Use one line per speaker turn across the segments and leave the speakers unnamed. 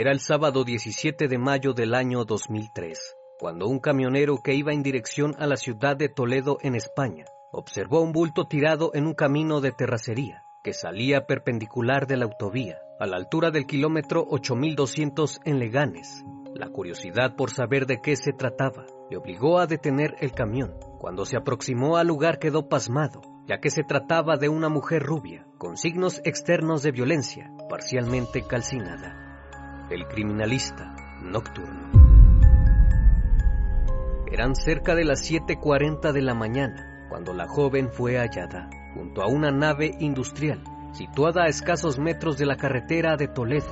Era el sábado 17 de mayo del año 2003, cuando un camionero que iba en dirección a la ciudad de Toledo en España observó un bulto tirado en un camino de terracería que salía perpendicular de la autovía, a la altura del kilómetro 8200 en Leganes. La curiosidad por saber de qué se trataba le obligó a detener el camión. Cuando se aproximó al lugar quedó pasmado, ya que se trataba de una mujer rubia, con signos externos de violencia, parcialmente calcinada el criminalista nocturno. Eran cerca de las 7.40 de la mañana cuando la joven fue hallada junto a una nave industrial situada a escasos metros de la carretera de Toledo.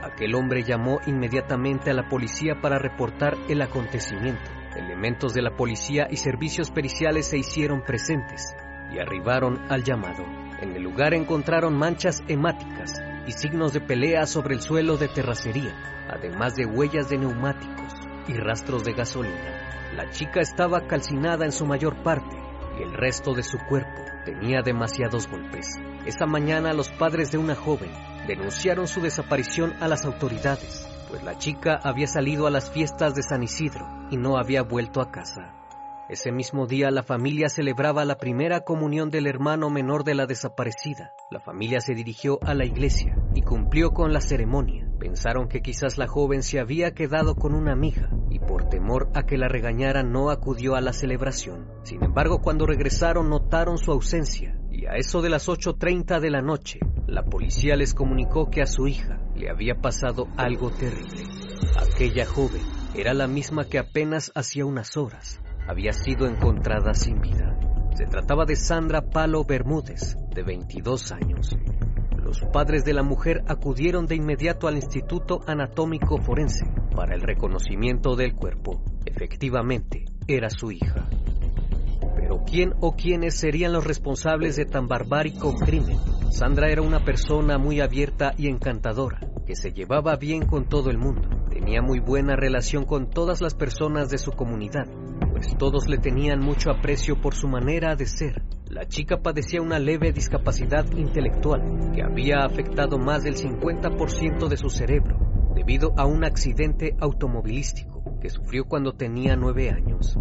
Aquel hombre llamó inmediatamente a la policía para reportar el acontecimiento. Elementos de la policía y servicios periciales se hicieron presentes y arribaron al llamado. En el lugar encontraron manchas hemáticas y signos de pelea sobre el suelo de terracería, además de huellas de neumáticos y rastros de gasolina. La chica estaba calcinada en su mayor parte y el resto de su cuerpo tenía demasiados golpes. Esa mañana los padres de una joven denunciaron su desaparición a las autoridades, pues la chica había salido a las fiestas de San Isidro y no había vuelto a casa. Ese mismo día la familia celebraba la primera comunión del hermano menor de la desaparecida. La familia se dirigió a la iglesia y cumplió con la ceremonia. Pensaron que quizás la joven se había quedado con una amiga y por temor a que la regañara no acudió a la celebración. Sin embargo, cuando regresaron notaron su ausencia y a eso de las 8.30 de la noche, la policía les comunicó que a su hija le había pasado algo terrible. Aquella joven era la misma que apenas hacía unas horas había sido encontrada sin vida. Se trataba de Sandra Palo Bermúdez, de 22 años. Los padres de la mujer acudieron de inmediato al Instituto Anatómico Forense para el reconocimiento del cuerpo. Efectivamente, era su hija. Pero ¿quién o quiénes serían los responsables de tan barbárico crimen? Sandra era una persona muy abierta y encantadora, que se llevaba bien con todo el mundo. Tenía muy buena relación con todas las personas de su comunidad pues todos le tenían mucho aprecio por su manera de ser. La chica padecía una leve discapacidad intelectual que había afectado más del 50% de su cerebro debido a un accidente automovilístico que sufrió cuando tenía nueve años.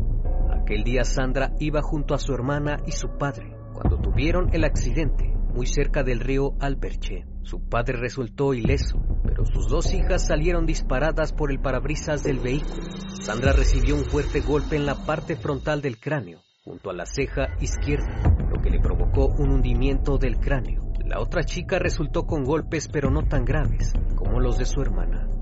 Aquel día Sandra iba junto a su hermana y su padre cuando tuvieron el accidente muy cerca del río Alberche. Su padre resultó ileso, pero sus dos hijas salieron disparadas por el parabrisas del vehículo. Sandra recibió un fuerte golpe en la parte frontal del cráneo, junto a la ceja izquierda, lo que le provocó un hundimiento del cráneo. La otra chica resultó con golpes pero no tan graves como los de su hermana.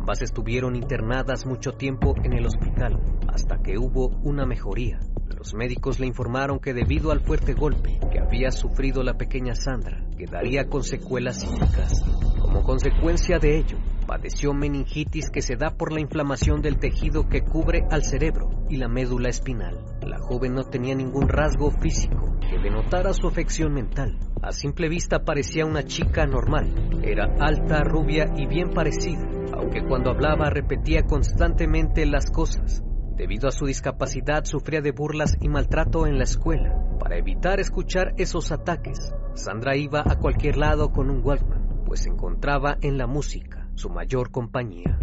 Ambas estuvieron internadas mucho tiempo en el hospital hasta que hubo una mejoría. Los médicos le informaron que debido al fuerte golpe que había sufrido la pequeña Sandra, quedaría con secuelas psíquicas. Como consecuencia de ello, padeció meningitis que se da por la inflamación del tejido que cubre al cerebro y la médula espinal. La joven no tenía ningún rasgo físico que denotara su afección mental. A simple vista parecía una chica normal. Era alta, rubia y bien parecida, aunque cuando hablaba repetía constantemente las cosas Debido a su discapacidad sufría de burlas y maltrato en la escuela. Para evitar escuchar esos ataques, Sandra iba a cualquier lado con un Walkman, pues se encontraba en la música, su mayor compañía.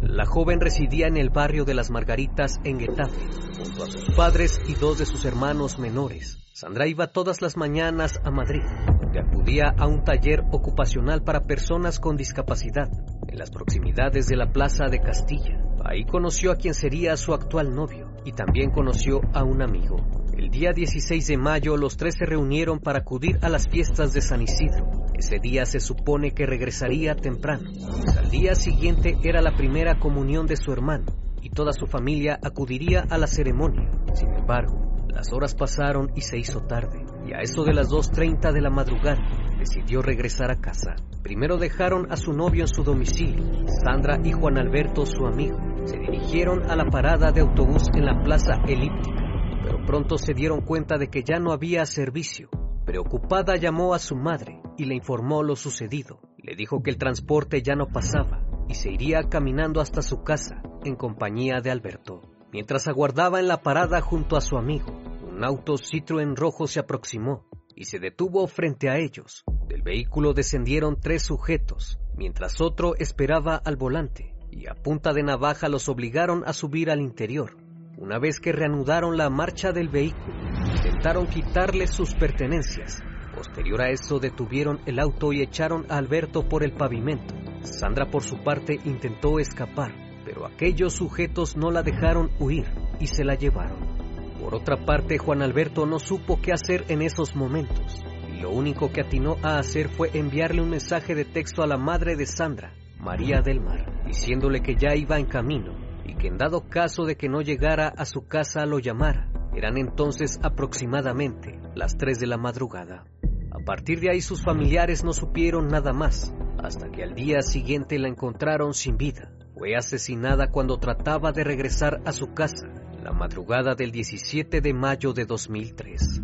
La joven residía en el barrio de las Margaritas en Getafe, junto a sus padres y dos de sus hermanos menores. Sandra iba todas las mañanas a Madrid, donde acudía a un taller ocupacional para personas con discapacidad, en las proximidades de la Plaza de Castilla. Ahí conoció a quien sería su actual novio y también conoció a un amigo. El día 16 de mayo los tres se reunieron para acudir a las fiestas de San Isidro. Ese día se supone que regresaría temprano. Al día siguiente era la primera comunión de su hermano y toda su familia acudiría a la ceremonia. Sin embargo, las horas pasaron y se hizo tarde, y a eso de las 2.30 de la madrugada decidió regresar a casa. Primero dejaron a su novio en su domicilio. Sandra y Juan Alberto, su amigo, se dirigieron a la parada de autobús en la plaza elíptica, pero pronto se dieron cuenta de que ya no había servicio. Preocupada llamó a su madre y le informó lo sucedido. Le dijo que el transporte ya no pasaba y se iría caminando hasta su casa en compañía de Alberto. Mientras aguardaba en la parada junto a su amigo, un auto Citroën rojo se aproximó y se detuvo frente a ellos. Del vehículo descendieron tres sujetos, mientras otro esperaba al volante, y a punta de navaja los obligaron a subir al interior. Una vez que reanudaron la marcha del vehículo, intentaron quitarle sus pertenencias. Posterior a eso detuvieron el auto y echaron a Alberto por el pavimento. Sandra por su parte intentó escapar, pero aquellos sujetos no la dejaron huir y se la llevaron. Por otra parte, Juan Alberto no supo qué hacer en esos momentos, lo único que atinó a hacer fue enviarle un mensaje de texto a la madre de Sandra, María del Mar, diciéndole que ya iba en camino y que en dado caso de que no llegara a su casa lo llamara. Eran entonces aproximadamente las 3 de la madrugada. A partir de ahí sus familiares no supieron nada más, hasta que al día siguiente la encontraron sin vida. Fue asesinada cuando trataba de regresar a su casa la madrugada del 17 de mayo de 2003.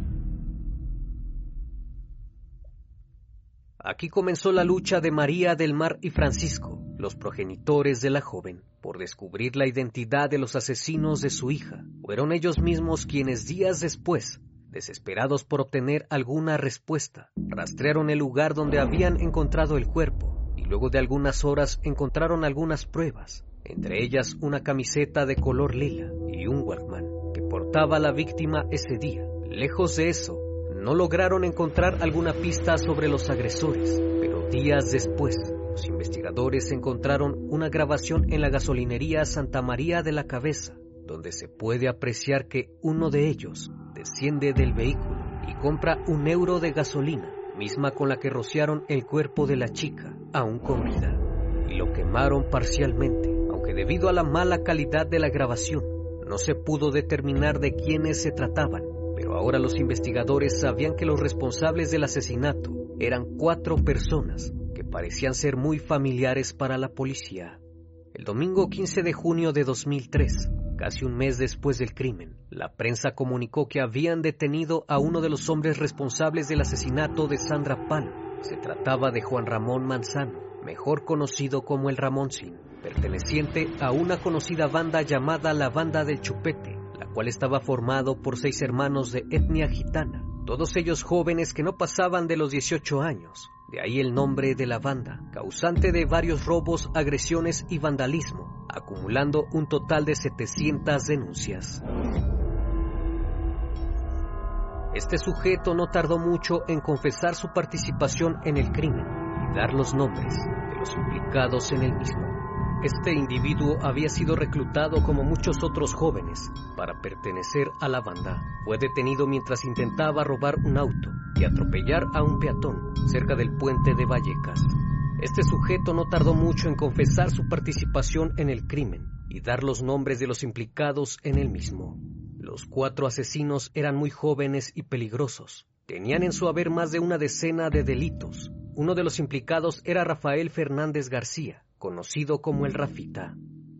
Aquí comenzó la lucha de María del Mar y Francisco, los progenitores de la joven, por descubrir la identidad de los asesinos de su hija. Fueron ellos mismos quienes días después, desesperados por obtener alguna respuesta, rastrearon el lugar donde habían encontrado el cuerpo y luego de algunas horas encontraron algunas pruebas, entre ellas una camiseta de color lila y un Walkman que portaba la víctima ese día. Lejos de eso, no lograron encontrar alguna pista sobre los agresores, pero días después, los investigadores encontraron una grabación en la gasolinería Santa María de la Cabeza, donde se puede apreciar que uno de ellos desciende del vehículo y compra un euro de gasolina, misma con la que rociaron el cuerpo de la chica, aún con vida, y lo quemaron parcialmente debido a la mala calidad de la grabación no se pudo determinar de quiénes se trataban, pero ahora los investigadores sabían que los responsables del asesinato eran cuatro personas que parecían ser muy familiares para la policía. El domingo 15 de junio de 2003, casi un mes después del crimen, la prensa comunicó que habían detenido a uno de los hombres responsables del asesinato de Sandra Palo. Se trataba de Juan Ramón Manzano, mejor conocido como el Ramoncín perteneciente a una conocida banda llamada la Banda del Chupete, la cual estaba formado por seis hermanos de etnia gitana, todos ellos jóvenes que no pasaban de los 18 años. De ahí el nombre de la banda, causante de varios robos, agresiones y vandalismo, acumulando un total de 700 denuncias. Este sujeto no tardó mucho en confesar su participación en el crimen y dar los nombres de los implicados en el mismo. Este individuo había sido reclutado como muchos otros jóvenes para pertenecer a la banda. Fue detenido mientras intentaba robar un auto y atropellar a un peatón cerca del puente de Vallecas. Este sujeto no tardó mucho en confesar su participación en el crimen y dar los nombres de los implicados en el mismo. Los cuatro asesinos eran muy jóvenes y peligrosos. Tenían en su haber más de una decena de delitos. Uno de los implicados era Rafael Fernández García, conocido como el Rafita,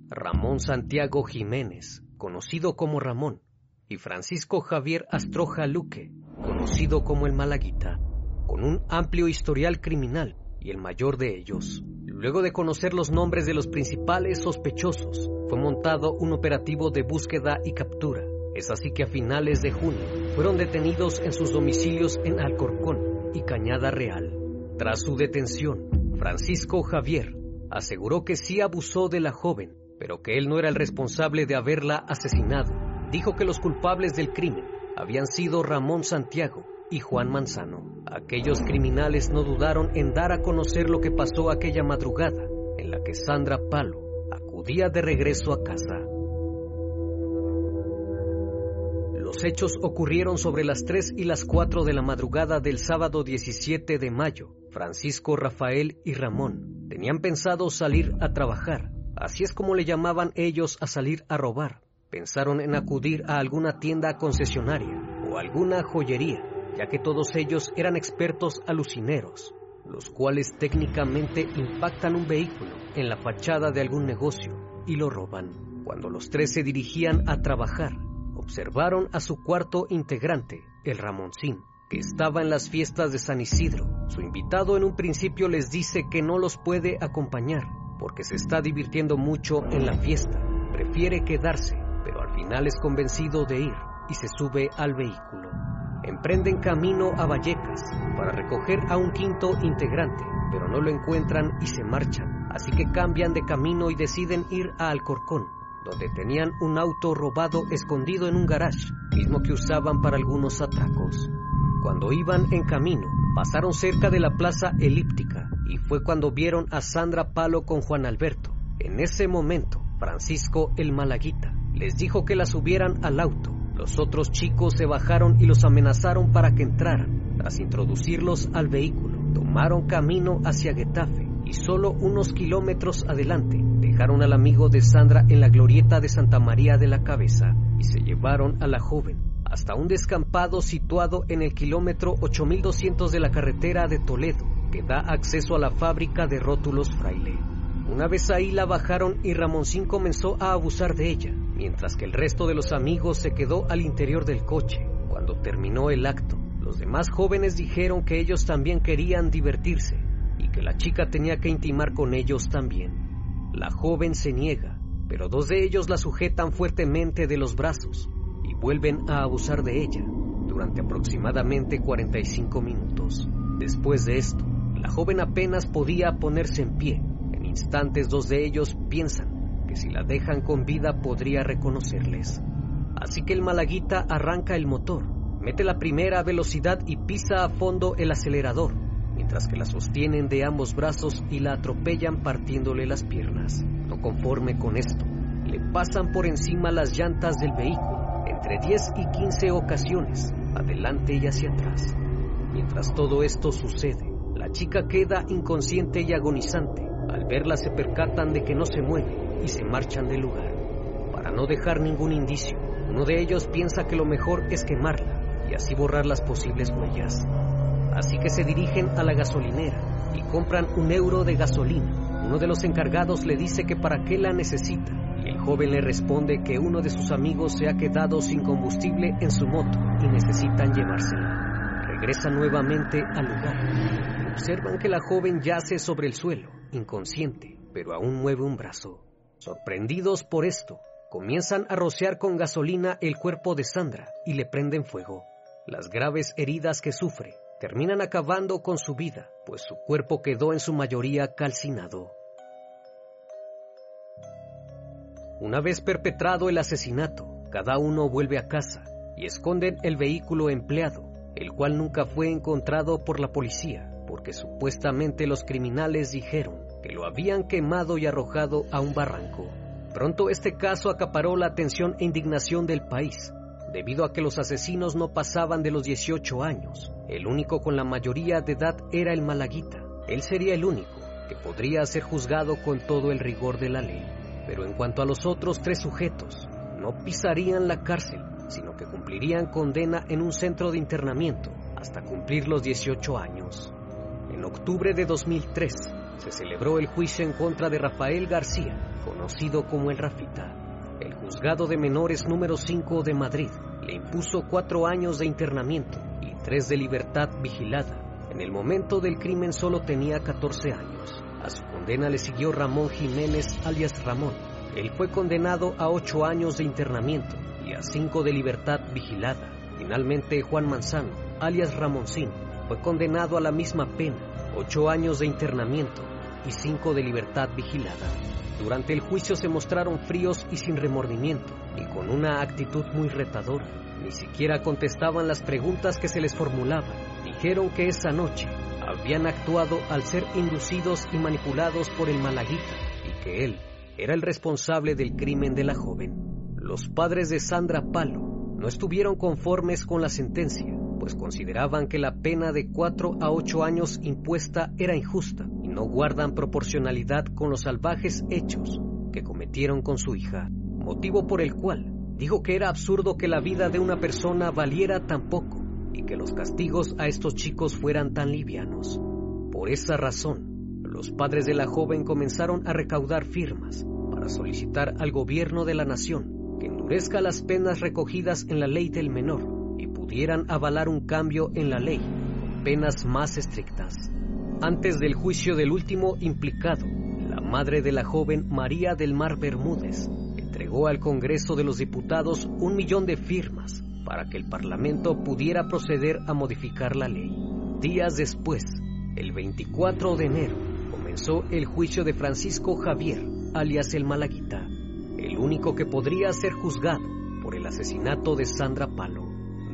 Ramón Santiago Jiménez, conocido como Ramón, y Francisco Javier Astroja Luque, conocido como el Malaguita, con un amplio historial criminal y el mayor de ellos. Luego de conocer los nombres de los principales sospechosos, fue montado un operativo de búsqueda y captura. Es así que a finales de junio fueron detenidos en sus domicilios en Alcorcón y Cañada Real. Tras su detención, Francisco Javier aseguró que sí abusó de la joven, pero que él no era el responsable de haberla asesinado. Dijo que los culpables del crimen habían sido Ramón Santiago y Juan Manzano. Aquellos criminales no dudaron en dar a conocer lo que pasó aquella madrugada en la que Sandra Palo acudía de regreso a casa. Los hechos ocurrieron sobre las 3 y las 4 de la madrugada del sábado 17 de mayo. Francisco, Rafael y Ramón tenían pensado salir a trabajar, así es como le llamaban ellos a salir a robar. Pensaron en acudir a alguna tienda concesionaria o alguna joyería, ya que todos ellos eran expertos alucineros, los cuales técnicamente impactan un vehículo en la fachada de algún negocio y lo roban. Cuando los tres se dirigían a trabajar, observaron a su cuarto integrante, el Ramoncín, que estaba en las fiestas de San Isidro. Su invitado en un principio les dice que no los puede acompañar porque se está divirtiendo mucho en la fiesta. Prefiere quedarse, pero al final es convencido de ir y se sube al vehículo. Emprenden camino a Vallecas para recoger a un quinto integrante, pero no lo encuentran y se marchan. Así que cambian de camino y deciden ir a Alcorcón, donde tenían un auto robado escondido en un garage, mismo que usaban para algunos atracos. Cuando iban en camino, pasaron cerca de la plaza elíptica y fue cuando vieron a Sandra Palo con Juan Alberto. En ese momento, Francisco el Malaguita les dijo que la subieran al auto. Los otros chicos se bajaron y los amenazaron para que entraran. Tras introducirlos al vehículo, tomaron camino hacia Getafe y solo unos kilómetros adelante dejaron al amigo de Sandra en la glorieta de Santa María de la Cabeza y se llevaron a la joven hasta un descampado situado en el kilómetro 8200 de la carretera de Toledo, que da acceso a la fábrica de rótulos Fraile. Una vez ahí la bajaron y Ramoncín comenzó a abusar de ella, mientras que el resto de los amigos se quedó al interior del coche. Cuando terminó el acto, los demás jóvenes dijeron que ellos también querían divertirse y que la chica tenía que intimar con ellos también. La joven se niega, pero dos de ellos la sujetan fuertemente de los brazos vuelven a abusar de ella durante aproximadamente 45 minutos. Después de esto, la joven apenas podía ponerse en pie. En instantes dos de ellos piensan que si la dejan con vida podría reconocerles. Así que el malaguita arranca el motor, mete la primera velocidad y pisa a fondo el acelerador mientras que la sostienen de ambos brazos y la atropellan partiéndole las piernas. No conforme con esto, le pasan por encima las llantas del vehículo, entre 10 y 15 ocasiones, adelante y hacia atrás. Mientras todo esto sucede, la chica queda inconsciente y agonizante. Al verla se percatan de que no se mueve y se marchan del lugar. Para no dejar ningún indicio, uno de ellos piensa que lo mejor es quemarla y así borrar las posibles huellas así que se dirigen a la gasolinera y compran un euro de gasolina. Uno de los encargados le dice que para qué la necesita joven le responde que uno de sus amigos se ha quedado sin combustible en su moto y necesitan llevársela. Regresan nuevamente al lugar observan que la joven yace sobre el suelo, inconsciente, pero aún mueve un brazo. Sorprendidos por esto, comienzan a rociar con gasolina el cuerpo de Sandra y le prenden fuego. Las graves heridas que sufre terminan acabando con su vida, pues su cuerpo quedó en su mayoría calcinado. Una vez perpetrado el asesinato, cada uno vuelve a casa y esconden el vehículo empleado, el cual nunca fue encontrado por la policía, porque supuestamente los criminales dijeron que lo habían quemado y arrojado a un barranco. Pronto este caso acaparó la atención e indignación del país, debido a que los asesinos no pasaban de los 18 años. El único con la mayoría de edad era el Malaguita. Él sería el único que podría ser juzgado con todo el rigor de la ley. Pero en cuanto a los otros tres sujetos, no pisarían la cárcel, sino que cumplirían condena en un centro de internamiento hasta cumplir los 18 años. En octubre de 2003 se celebró el juicio en contra de Rafael García, conocido como el Rafita. El juzgado de menores número 5 de Madrid le impuso cuatro años de internamiento y tres de libertad vigilada. En el momento del crimen solo tenía 14 años. A su condena le siguió Ramón Jiménez, alias Ramón. Él fue condenado a ocho años de internamiento y a cinco de libertad vigilada. Finalmente, Juan Manzano, alias Ramoncín, fue condenado a la misma pena, ocho años de internamiento y cinco de libertad vigilada. Durante el juicio se mostraron fríos y sin remordimiento, y con una actitud muy retadora. Ni siquiera contestaban las preguntas que se les formulaban. Dijeron que esa noche habían actuado al ser inducidos y manipulados por el malaguita, y que él era el responsable del crimen de la joven. Los padres de Sandra Palo no estuvieron conformes con la sentencia, pues consideraban que la pena de 4 a 8 años impuesta era injusta y no guardan proporcionalidad con los salvajes hechos que cometieron con su hija, motivo por el cual dijo que era absurdo que la vida de una persona valiera tan poco y que los castigos a estos chicos fueran tan livianos. Por esa razón, los padres de la joven comenzaron a recaudar firmas para solicitar al gobierno de la nación que endurezca las penas recogidas en la ley del menor y pudieran avalar un cambio en la ley con penas más estrictas. Antes del juicio del último implicado, la madre de la joven María del Mar Bermúdez entregó al Congreso de los Diputados un millón de firmas para que el Parlamento pudiera proceder a modificar la ley. Días después, el 24 de enero, comenzó el juicio de Francisco Javier, alias el Malaguita, el único que podría ser juzgado por el asesinato de Sandra Palo.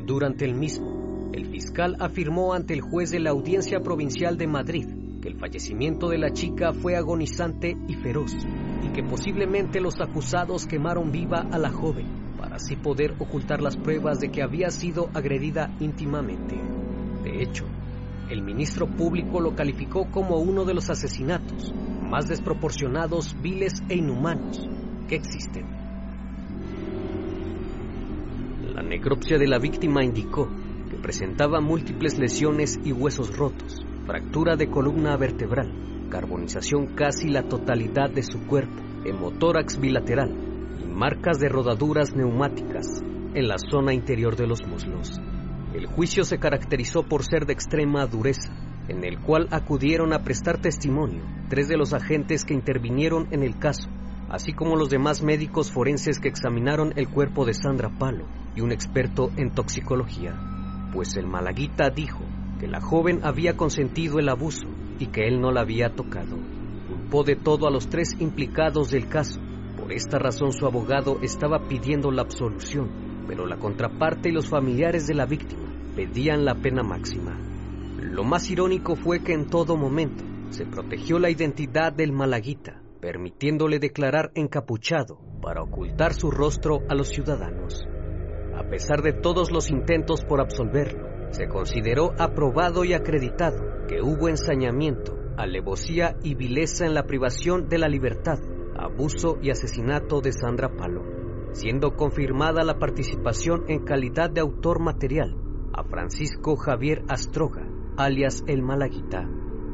Durante el mismo, el fiscal afirmó ante el juez de la Audiencia Provincial de Madrid que el fallecimiento de la chica fue agonizante y feroz y que posiblemente los acusados quemaron viva a la joven así poder ocultar las pruebas de que había sido agredida íntimamente. De hecho, el ministro público lo calificó como uno de los asesinatos más desproporcionados, viles e inhumanos que existen. La necropsia de la víctima indicó que presentaba múltiples lesiones y huesos rotos, fractura de columna vertebral, carbonización casi la totalidad de su cuerpo, hemotórax bilateral y marcas de rodaduras neumáticas en la zona interior de los muslos. El juicio se caracterizó por ser de extrema dureza, en el cual acudieron a prestar testimonio tres de los agentes que intervinieron en el caso, así como los demás médicos forenses que examinaron el cuerpo de Sandra Palo y un experto en toxicología, pues el malaguita dijo que la joven había consentido el abuso y que él no la había tocado. Culpó de todo a los tres implicados del caso. Por esta razón su abogado estaba pidiendo la absolución, pero la contraparte y los familiares de la víctima pedían la pena máxima. Lo más irónico fue que en todo momento se protegió la identidad del malaguita, permitiéndole declarar encapuchado para ocultar su rostro a los ciudadanos. A pesar de todos los intentos por absolverlo, se consideró aprobado y acreditado que hubo ensañamiento, alevosía y vileza en la privación de la libertad, abuso y asesinato de Sandra Palo, siendo confirmada la participación en calidad de autor material a Francisco Javier Astroga, alias el Malaguita,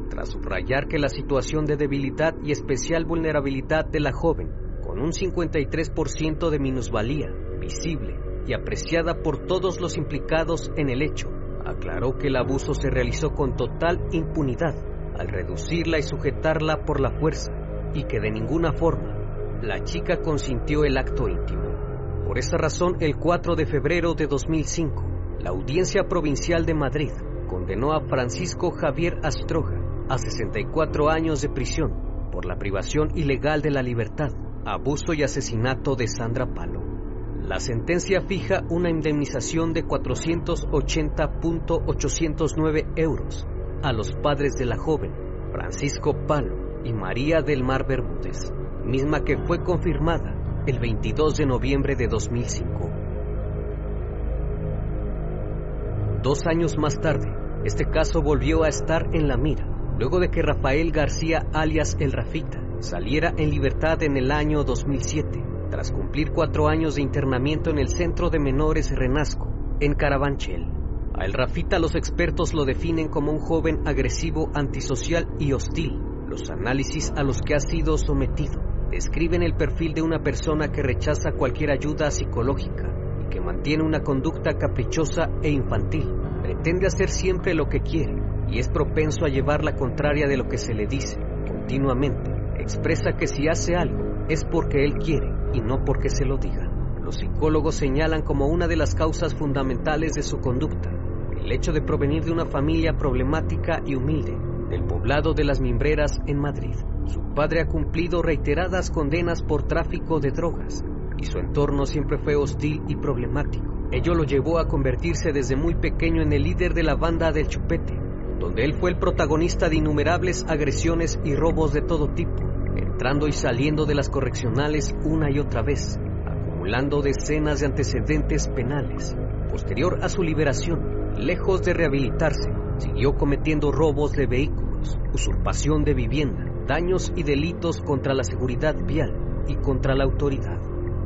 tras subrayar que la situación de debilidad y especial vulnerabilidad de la joven, con un 53% de minusvalía visible y apreciada por todos los implicados en el hecho, aclaró que el abuso se realizó con total impunidad al reducirla y sujetarla por la fuerza y que de ninguna forma la chica consintió el acto íntimo. Por esa razón, el 4 de febrero de 2005, la Audiencia Provincial de Madrid condenó a Francisco Javier Astroja a 64 años de prisión por la privación ilegal de la libertad, abuso y asesinato de Sandra Palo. La sentencia fija una indemnización de 480.809 euros a los padres de la joven, Francisco Palo y María del Mar Bermúdez, misma que fue confirmada el 22 de noviembre de 2005. Dos años más tarde, este caso volvió a estar en la mira, luego de que Rafael García, alias El Rafita, saliera en libertad en el año 2007 tras cumplir cuatro años de internamiento en el Centro de Menores Renasco, en Carabanchel. A El Rafita los expertos lo definen como un joven agresivo, antisocial y hostil. Los análisis a los que ha sido sometido describen el perfil de una persona que rechaza cualquier ayuda psicológica y que mantiene una conducta caprichosa e infantil. Pretende hacer siempre lo que quiere y es propenso a llevar la contraria de lo que se le dice continuamente. Expresa que si hace algo es porque él quiere y no porque se lo digan. Los psicólogos señalan como una de las causas fundamentales de su conducta el hecho de provenir de una familia problemática y humilde del poblado de las Mimbreras en Madrid. Su padre ha cumplido reiteradas condenas por tráfico de drogas y su entorno siempre fue hostil y problemático. Ello lo llevó a convertirse desde muy pequeño en el líder de la banda del Chupete, donde él fue el protagonista de innumerables agresiones y robos de todo tipo entrando y saliendo de las correccionales una y otra vez, acumulando decenas de antecedentes penales. Posterior a su liberación, lejos de rehabilitarse, siguió cometiendo robos de vehículos, usurpación de vivienda, daños y delitos contra la seguridad vial y contra la autoridad,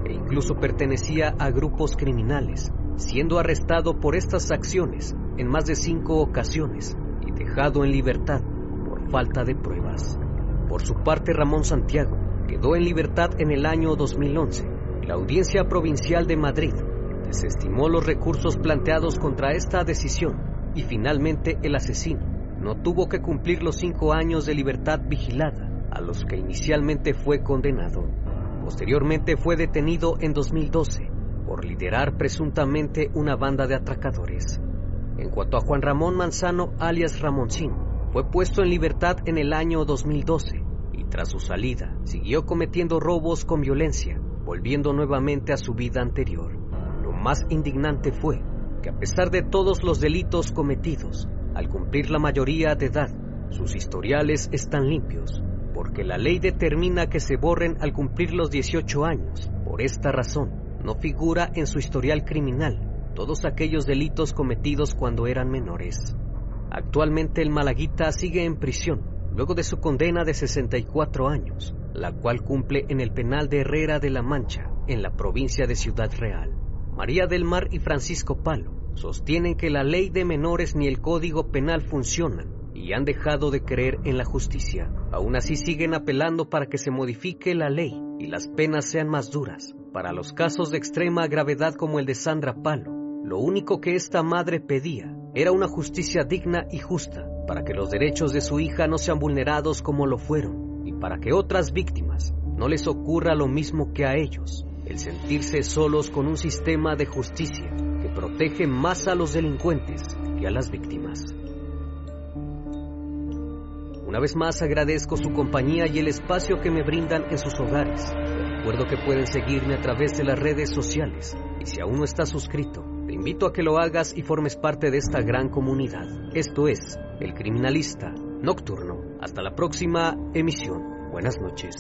e incluso pertenecía a grupos criminales, siendo arrestado por estas acciones en más de cinco ocasiones y dejado en libertad por falta de pruebas. Por su parte, Ramón Santiago quedó en libertad en el año 2011 la Audiencia Provincial de Madrid desestimó los recursos planteados contra esta decisión y finalmente el asesino no tuvo que cumplir los cinco años de libertad vigilada a los que inicialmente fue condenado. Posteriormente fue detenido en 2012 por liderar presuntamente una banda de atracadores. En cuanto a Juan Ramón Manzano, alias Ramoncín, fue puesto en libertad en el año 2012 y tras su salida siguió cometiendo robos con violencia, volviendo nuevamente a su vida anterior. Lo más indignante fue a pesar de todos los delitos cometidos, al cumplir la mayoría de edad, sus historiales están limpios porque la ley determina que se borren al cumplir los 18 años. Por esta razón, no figura en su historial criminal todos aquellos delitos cometidos cuando eran menores. Actualmente el Malaguita sigue en prisión, luego de su condena de 64 años, la cual cumple en el penal de Herrera de la Mancha, en la provincia de Ciudad Real. María del Mar y Francisco Palo sostienen que la ley de menores ni el código penal funcionan y han dejado de creer en la justicia. Aún así siguen apelando para que se modifique la ley y las penas sean más duras. Para los casos de extrema gravedad como el de Sandra Palo, lo único que esta madre pedía era una justicia digna y justa para que los derechos de su hija no sean vulnerados como lo fueron y para que otras víctimas no les ocurra lo mismo que a ellos, el sentirse solos con un sistema de justicia protege más a los delincuentes que a las víctimas. Una vez más agradezco su compañía y el espacio que me brindan en sus hogares. recuerdo que pueden seguirme a través de las redes sociales y si aún no estás suscrito, te invito a que lo hagas y formes parte de esta gran comunidad. Esto es El Criminalista Nocturno. Hasta la próxima emisión. Buenas noches.